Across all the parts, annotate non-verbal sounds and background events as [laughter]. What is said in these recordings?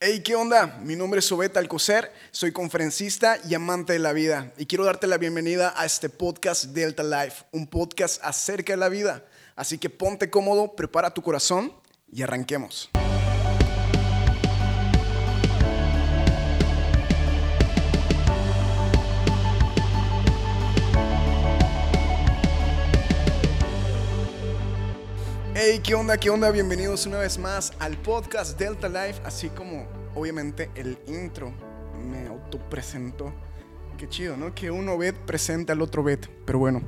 Hey, ¿qué onda? Mi nombre es Obet Alcocer, soy conferencista y amante de la vida y quiero darte la bienvenida a este podcast Delta Life, un podcast acerca de la vida. Así que ponte cómodo, prepara tu corazón y arranquemos. Hey, ¿qué onda? ¿Qué onda? Bienvenidos una vez más al podcast Delta Life, así como obviamente el intro me autopresentó. Qué chido, ¿no? Que uno bet presente al otro bet, pero bueno.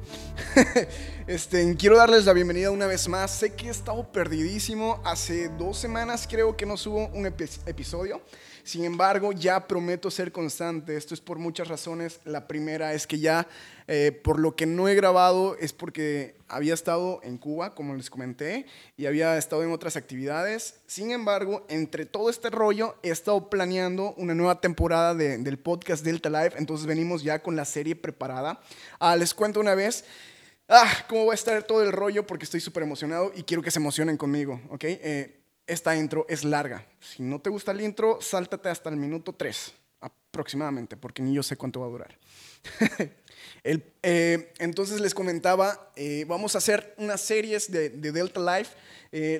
[laughs] este, quiero darles la bienvenida una vez más. Sé que he estado perdidísimo. Hace dos semanas creo que no subo un episodio. Sin embargo, ya prometo ser constante. Esto es por muchas razones. La primera es que ya, eh, por lo que no he grabado, es porque había estado en Cuba, como les comenté, y había estado en otras actividades. Sin embargo, entre todo este rollo, he estado planeando una nueva temporada del podcast Delta Live. Entonces venimos ya con la serie preparada. Ah, les cuento una vez. Ah, cómo va a estar todo el rollo porque estoy súper emocionado y quiero que se emocionen conmigo, ¿ok? Eh, esta intro es larga. Si no te gusta el intro, sáltate hasta el minuto 3 aproximadamente, porque ni yo sé cuánto va a durar. [laughs] Eh, entonces les comentaba, eh, vamos a hacer unas series de, Delta Life.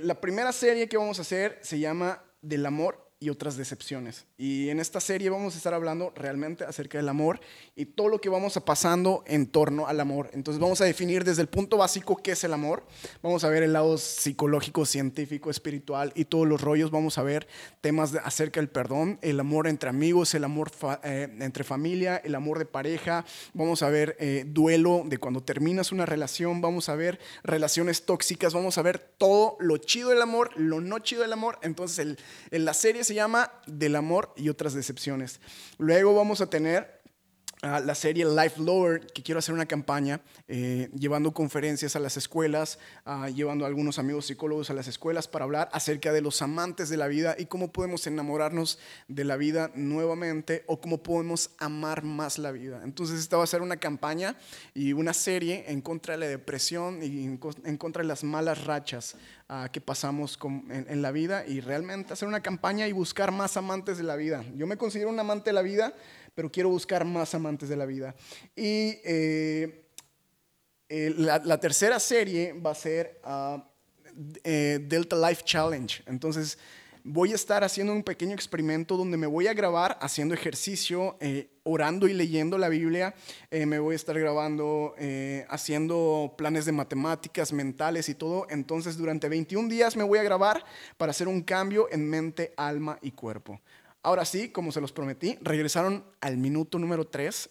La primera serie que vamos a hacer se llama Del Amor y otras decepciones. Y en esta serie vamos a estar hablando realmente acerca del amor y todo lo que vamos a pasando en torno al amor. Entonces vamos a definir desde el punto básico qué es el amor. Vamos a ver el lado psicológico, científico, espiritual y todos los rollos. Vamos a ver temas acerca del perdón, el amor entre amigos, el amor eh, entre familia, el amor de pareja. Vamos a ver eh, duelo de cuando terminas una relación. Vamos a ver relaciones tóxicas. Vamos a ver todo lo chido del amor, lo no chido del amor. Entonces el, en la serie se llama Del amor y otras decepciones. Luego vamos a tener la serie Life Lower, que quiero hacer una campaña eh, llevando conferencias a las escuelas, uh, llevando a algunos amigos psicólogos a las escuelas para hablar acerca de los amantes de la vida y cómo podemos enamorarnos de la vida nuevamente o cómo podemos amar más la vida. Entonces esta va a ser una campaña y una serie en contra de la depresión y en, contra de las malas rachas uh, que pasamos en la vida y realmente hacer una campaña y buscar más amantes de la vida. Yo me considero un amante de la vida pero quiero buscar más amantes de la vida. Y eh, eh, la, tercera serie va a ser ah, eh, Delta Life Challenge. Entonces, voy a estar haciendo un pequeño experimento donde me voy a grabar haciendo ejercicio, orando y leyendo la Biblia. me voy a estar grabando haciendo planes de matemáticas, mentales y todo. Entonces, durante 21 días me voy a grabar para hacer un cambio en mente, alma y cuerpo. Ahora sí, como se los prometí, regresaron al minuto número 3.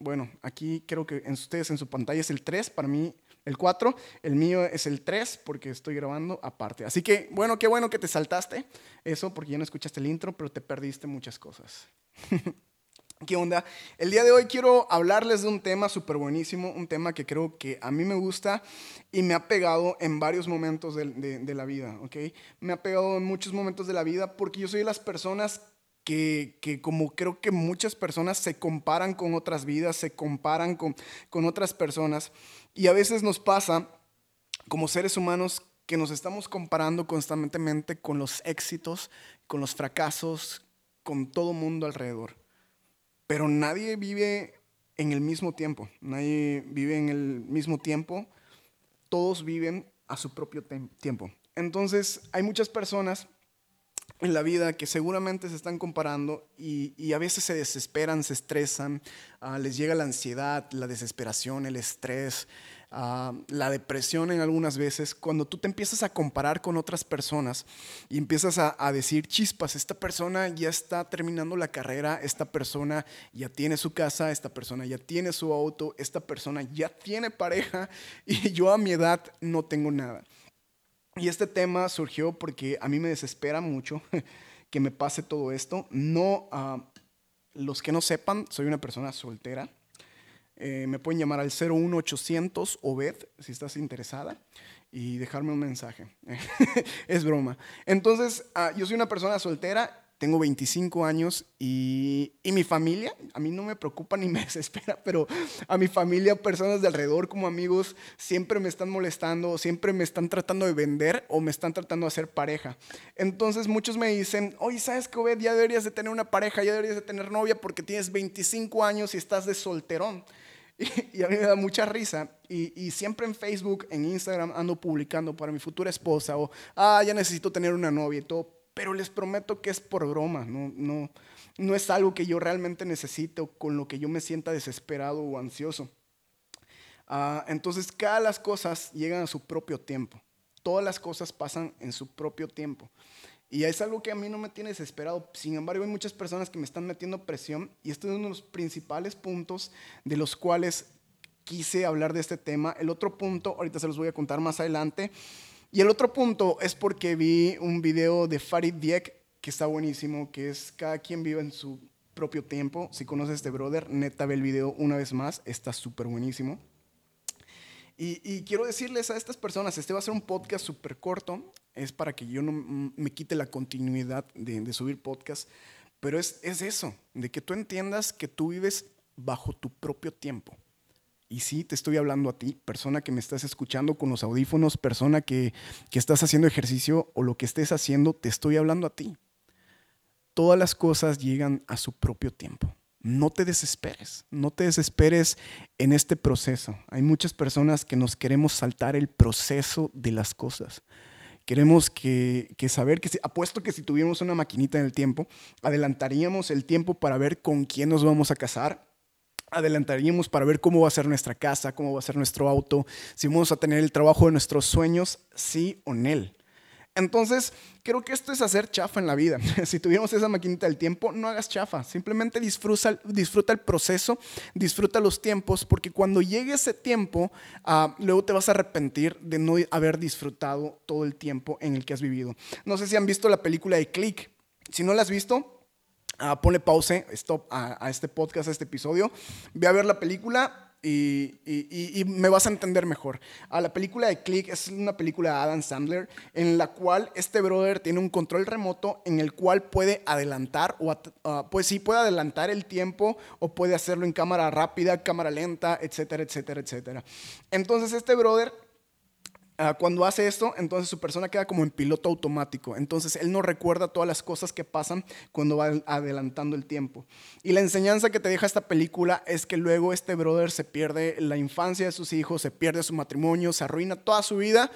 Bueno, aquí creo que en ustedes en su pantalla es el 3, para mí el 4, el mío es el 3 porque estoy grabando aparte. Así que, bueno, qué bueno que te saltaste eso porque ya no escuchaste el intro, pero te perdiste muchas cosas. [laughs] ¿Qué onda? El día de hoy quiero hablarles de un tema súper buenísimo, un tema que creo que a mí me gusta y me ha pegado en varios momentos de, de la vida, ¿ok? Me ha pegado en muchos momentos de la vida porque yo soy de las personas que, como creo que muchas personas se comparan con otras vidas, se comparan con, con otras personas, y a veces nos pasa como seres humanos que nos estamos comparando constantemente con los éxitos, con los fracasos, con todo mundo alrededor. Pero nadie vive en el mismo tiempo, nadie vive en el mismo tiempo, todos viven a su propio tiempo. Entonces hay muchas personas en la vida que seguramente se están comparando y, a veces se desesperan, se estresan, ah, les llega la ansiedad, la desesperación, el estrés, ah, la depresión en algunas veces, cuando tú te empiezas a comparar con otras personas y empiezas a, a, decir, chispas, esta persona ya está terminando la carrera, esta persona ya tiene su casa, esta persona ya tiene su auto, esta persona ya tiene pareja [laughs] y yo a mi edad no tengo nada. Y este tema surgió porque a mí me desespera mucho [laughs] que me pase todo esto. No, uh, los que no sepan, soy una persona soltera. Eh, me pueden llamar al 01800 OBED si estás interesada y dejarme un mensaje. [laughs] es broma. Entonces, uh, yo soy una persona soltera tengo 25 años y, y, mi familia, a mí no me preocupa ni [laughs] me desespera, pero a mi familia, personas de alrededor como amigos, siempre me están molestando, siempre me están tratando de vender o me están tratando de hacer pareja. Entonces muchos me dicen, oye, ¿sabes qué, Obed? Ya deberías de tener una pareja, ya deberías de tener novia porque tienes 25 años y estás de solterón. [laughs] Y, a mí me da mucha risa. Y, siempre en Facebook, en Instagram, ando publicando para mi futura esposa o, ah, ya necesito tener una novia y todo. Pero les prometo que es por broma, no, no, no es algo que yo realmente necesite o con lo que yo me sienta desesperado o ansioso. Ah, entonces, cada las cosas llegan a su propio tiempo. Todas las cosas pasan en su propio tiempo. Y es algo que a mí no me tiene desesperado. Sin embargo, hay muchas personas que me están metiendo presión y este es uno de los principales puntos de los cuales quise hablar de este tema. El otro punto, ahorita se los voy a contar más adelante. Y el otro punto es porque vi un video de Farid Diek que está buenísimo, que es cada quien vive en su propio tiempo. Si conoces a este brother, neta ve el video una vez más, está súper buenísimo. Y, quiero decirles a estas personas, este va a ser un podcast súper corto, es para que yo no me quite la continuidad de, subir podcast, pero es, es eso, de que tú entiendas que tú vives bajo tu propio tiempo. Y sí, te estoy hablando a ti, persona que me estás escuchando con los audífonos, persona que, que, estás haciendo ejercicio o lo que estés haciendo, te estoy hablando a ti. Todas las cosas llegan a su propio tiempo no te desesperes, no te desesperes en este proceso. Hay muchas personas que nos queremos saltar el proceso de las cosas. Queremos que, saber que, apuesto que si tuviéramos una maquinita en el tiempo, adelantaríamos el tiempo para ver con quién nos vamos a casar, adelantaríamos para ver cómo va a ser nuestra casa, cómo va a ser nuestro auto, si vamos a tener el trabajo de nuestros sueños, sí o no. Entonces, creo que esto es hacer chafa en la vida. [laughs] si tuviéramos esa maquinita del tiempo, no hagas chafa. Simplemente disfruta, disfruta el proceso, disfruta los tiempos, porque cuando llegue ese tiempo, ah, luego te vas a arrepentir de no haber disfrutado todo el tiempo en el que has vivido. No sé si han visto la película de Click. Si no la has visto, uh, ponle pause, stop a, a este podcast, a este episodio. Ve a ver la película y, me vas a entender mejor. A la película de Click es una película de Adam Sandler en la cual este brother tiene un control remoto en el cual puede adelantar o ah, pues sí puede adelantar el tiempo o puede hacerlo en cámara rápida, cámara lenta, etcétera, etcétera, etcétera. Entonces este brother Ah, cuando hace esto, entonces su persona queda como en piloto automático. Entonces él no recuerda todas las cosas que pasan cuando va adelantando el tiempo. Y la enseñanza que te deja esta película es que luego este brother se pierde la infancia de sus hijos, se pierde su matrimonio, se arruina toda su vida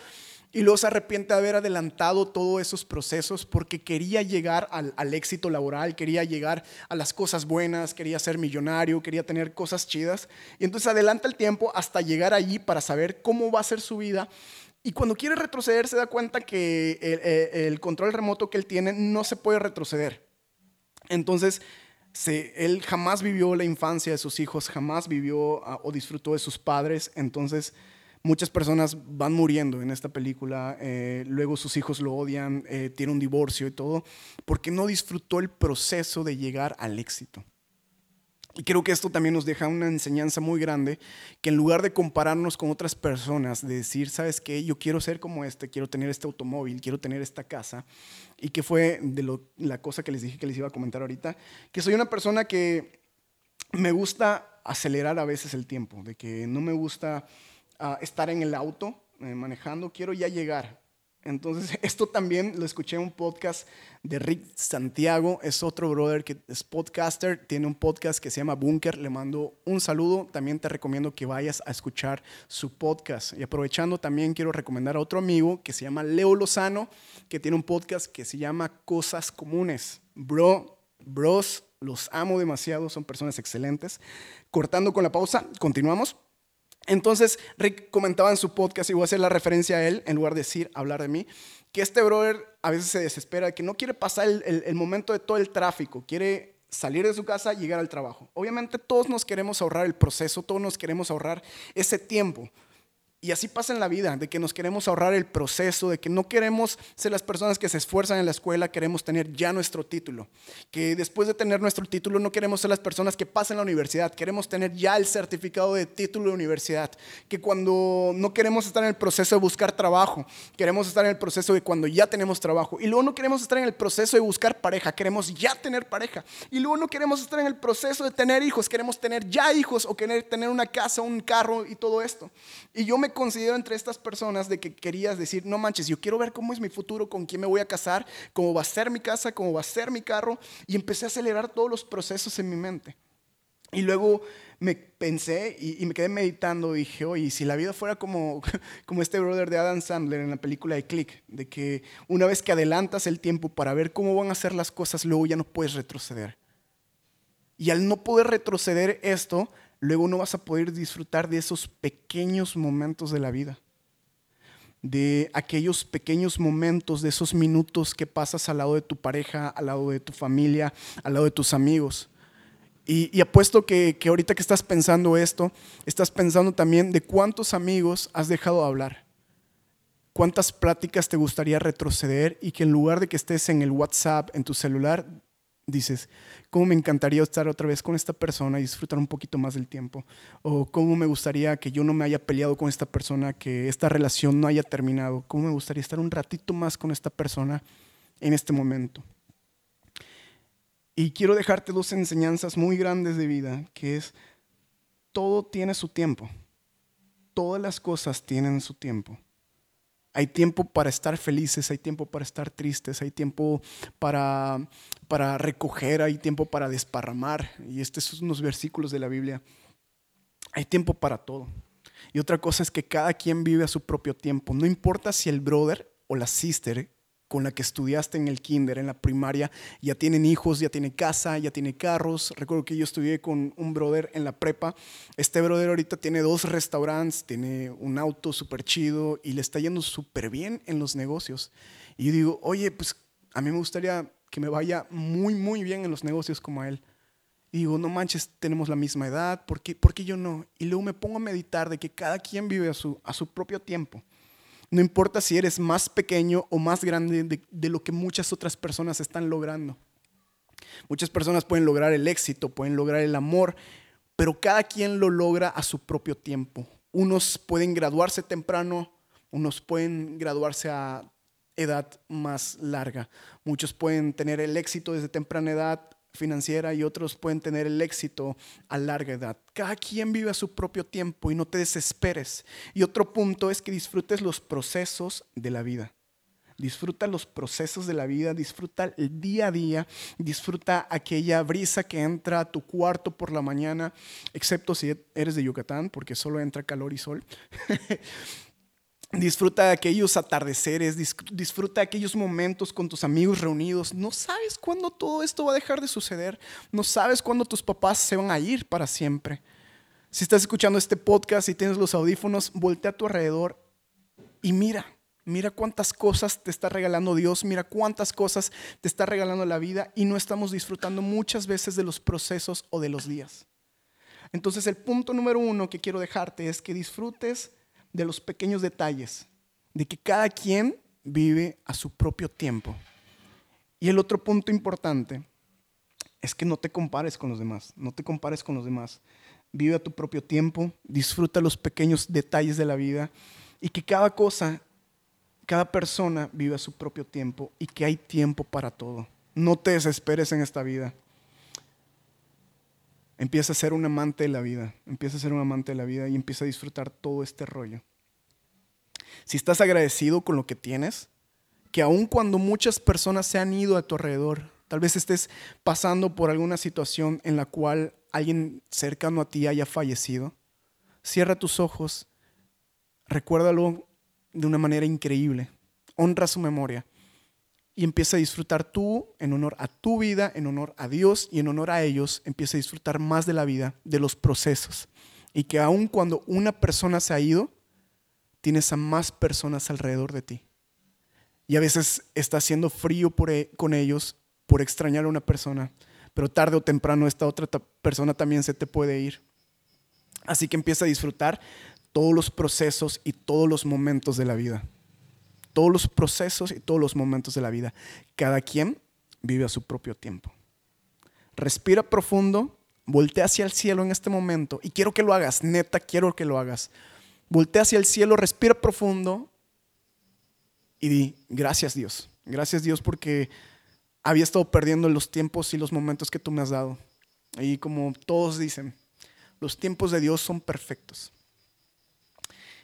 y luego se arrepiente de haber adelantado todos esos procesos porque quería llegar al, al, éxito laboral, quería llegar a las cosas buenas, quería ser millonario, quería tener cosas chidas. Y entonces adelanta el tiempo hasta llegar allí para saber cómo va a ser su vida y cuando quiere retroceder se da cuenta que el, control remoto que él tiene no se puede retroceder. Entonces, él jamás vivió la infancia de sus hijos, jamás vivió ah, o disfrutó de sus padres. Entonces, muchas personas van muriendo en esta película. Eh, luego sus hijos lo odian, eh, tiene un divorcio y todo, porque no disfrutó el proceso de llegar al éxito. Y creo que esto también nos deja una enseñanza muy grande, que en lugar de compararnos con otras personas, de decir, ¿sabes qué? Yo quiero ser como este, quiero tener este automóvil, quiero tener esta casa, y que fue de la cosa que les dije que les iba a comentar ahorita, que soy una persona que me gusta acelerar a veces el tiempo, de que no me gusta ah, estar en el auto eh, manejando, quiero ya llegar. Entonces, [laughs] esto también lo escuché en un podcast de Rick Santiago, es otro brother que es podcaster, tiene un podcast que se llama Bunker, le mando un saludo, también te recomiendo que vayas a escuchar su podcast. Y aprovechando, también quiero recomendar a otro amigo que se llama Leo Lozano, que tiene un podcast que se llama Cosas Comunes. Bro, bros, los amo demasiado, son personas excelentes. Cortando con la pausa, continuamos. Entonces, Rick comentaba en su podcast, y voy a hacer la referencia a él, en lugar de decir, hablar de mí, que este brother a veces se desespera, que no quiere pasar el, momento de todo el tráfico, quiere salir de su casa y llegar al trabajo. Obviamente todos nos queremos ahorrar el proceso, todos nos queremos ahorrar ese tiempo, Y así pasa en la vida, de que nos queremos ahorrar el proceso, de que no queremos ser las personas que se esfuerzan en la escuela, queremos tener ya nuestro título. Que después de tener nuestro título no queremos ser las personas que pasan la universidad, queremos tener ya el certificado de título de universidad. Que cuando no queremos estar en el proceso de buscar trabajo, queremos estar en el proceso de cuando ya tenemos trabajo. Y luego no queremos estar en el proceso de buscar pareja, queremos ya tener pareja. Y luego no queremos estar en el proceso de tener hijos, queremos tener ya hijos o querer tener una casa, un carro y todo esto. Y yo me considero entre estas personas de que querías decir, no manches, yo quiero ver cómo es mi futuro, con quién me voy a casar, cómo va a ser mi casa, cómo va a ser mi carro. Y empecé a acelerar todos los procesos en mi mente. Y luego me pensé y, me quedé meditando y dije, oye, si la vida fuera como, [laughs] como este brother de Adam Sandler en la película de Click, de que una vez que adelantas el tiempo para ver cómo van a ser las cosas, luego ya no puedes retroceder. Y al no poder retroceder esto, luego no vas a poder disfrutar de esos pequeños momentos de la vida. De aquellos pequeños momentos, de esos minutos que pasas al lado de tu pareja, al lado de tu familia, al lado de tus amigos. Y, apuesto que, que ahorita que estás pensando esto, estás pensando también de cuántos amigos has dejado de hablar. ¿Cuántas pláticas te gustaría retroceder y que en lugar de que estés en el WhatsApp, en tu celular, dices, cómo me encantaría estar otra vez con esta persona y disfrutar un poquito más del tiempo. O cómo me gustaría que yo no me haya peleado con esta persona, que esta relación no haya terminado. Cómo me gustaría estar un ratito más con esta persona en este momento. Y quiero dejarte dos enseñanzas muy grandes de vida, que es, todo tiene su tiempo. Todas las cosas tienen su tiempo. Hay tiempo para estar felices, hay tiempo para estar tristes, hay tiempo para, para recoger, hay tiempo para desparramar. Y estos son unos versículos de la Biblia. Hay tiempo para todo. Y otra cosa es que cada quien vive a su propio tiempo. No importa si el brother o la sister con la que estudiaste en el kinder, en la primaria, ya tienen hijos, ya tiene casa, ya tiene carros. Recuerdo que yo estudié con un brother en la prepa. Este brother ahorita tiene dos restaurantes, tiene un auto súper chido y le está yendo súper bien en los negocios. Y yo digo, oye, pues a mí me gustaría que me vaya muy, muy bien en los negocios como a él. Y digo, no manches, tenemos la misma edad, ¿por qué, ¿por qué yo no? Y luego me pongo a meditar de que cada quien vive a su, a su propio tiempo. No importa si eres más pequeño o más grande de, lo que muchas otras personas están logrando. Muchas personas pueden lograr el éxito, pueden lograr el amor, pero cada quien lo logra a su propio tiempo. Unos pueden graduarse temprano, unos pueden graduarse a edad más larga. Muchos pueden tener el éxito desde temprana edad, financiera y otros pueden tener el éxito a larga edad. Cada quien vive a su propio tiempo y no te desesperes. Y otro punto es que disfrutes los procesos de la vida. Disfruta los procesos de la vida, disfruta el día a día, disfruta aquella brisa que entra a tu cuarto por la mañana, excepto si eres de Yucatán, porque solo entra calor y sol. [laughs] Disfruta de aquellos atardeceres, disfruta de aquellos momentos con tus amigos reunidos. No sabes cuándo todo esto va a dejar de suceder. No sabes cuándo tus papás se van a ir para siempre. Si estás escuchando este podcast y tienes los audífonos, voltea a tu alrededor y mira, mira cuántas cosas te está regalando Dios, mira cuántas cosas te está regalando la vida y no estamos disfrutando muchas veces de los procesos o de los días. Entonces el punto número uno que quiero dejarte es que disfrutes de los pequeños detalles, de que cada quien vive a su propio tiempo. Y el otro punto importante es que no te compares con los demás, no te compares con los demás. Vive a tu propio tiempo, disfruta los pequeños detalles de la vida y que cada cosa, cada persona vive a su propio tiempo y que hay tiempo para todo. No te desesperes en esta vida. Empieza a ser un amante de la vida, empieza a ser un amante de la vida y empieza a disfrutar todo este rollo. Si estás agradecido con lo que tienes, que aun cuando muchas personas se han ido a tu alrededor, tal vez estés pasando por alguna situación en la cual alguien cercano a ti haya fallecido, cierra tus ojos, recuérdalo de una manera increíble, honra su memoria y empieza a disfrutar tú en honor a tu vida, en honor a Dios y en honor a ellos, empieza a disfrutar más de la vida, de los procesos. Y que aun cuando una persona se ha ido, tienes a más personas alrededor de ti. Y a veces está haciendo frío e, con ellos por extrañar a una persona, pero tarde o temprano esta otra persona también se te puede ir. Así que empieza a disfrutar todos los procesos y todos los momentos de la vida. Todos los procesos y todos los momentos de la vida. Cada quien vive a su propio tiempo. Respira profundo, voltea hacia el cielo en este momento y quiero que lo hagas, neta, quiero que lo hagas. Voltea hacia el cielo, respira profundo y di, gracias Dios, gracias Dios porque había estado perdiendo los tiempos y los momentos que tú me has dado. Y como todos dicen, los tiempos de Dios son perfectos.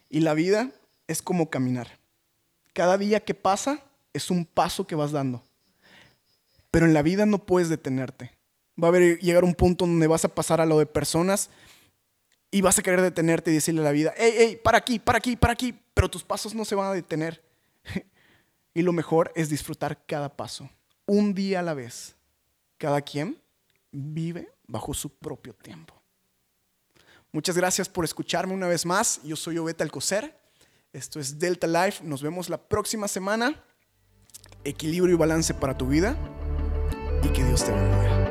Y la vida es como caminar. Cada día que pasa es un paso que vas dando. Pero en la vida no puedes detenerte. Va a haber, llegar un punto donde vas a pasar a lo de personas y vas a querer detenerte y decirle a la vida, hey, hey, para aquí, para aquí, para aquí, pero tus pasos no se van a detener. [laughs] y lo mejor es disfrutar cada paso, un día a la vez. Cada quien vive bajo su propio tiempo. Muchas gracias por escucharme una vez más. Yo soy Obeta Alcocer. Esto es Delta Life. Nos vemos la próxima semana. Equilibrio y balance para tu vida. Y que Dios te bendiga.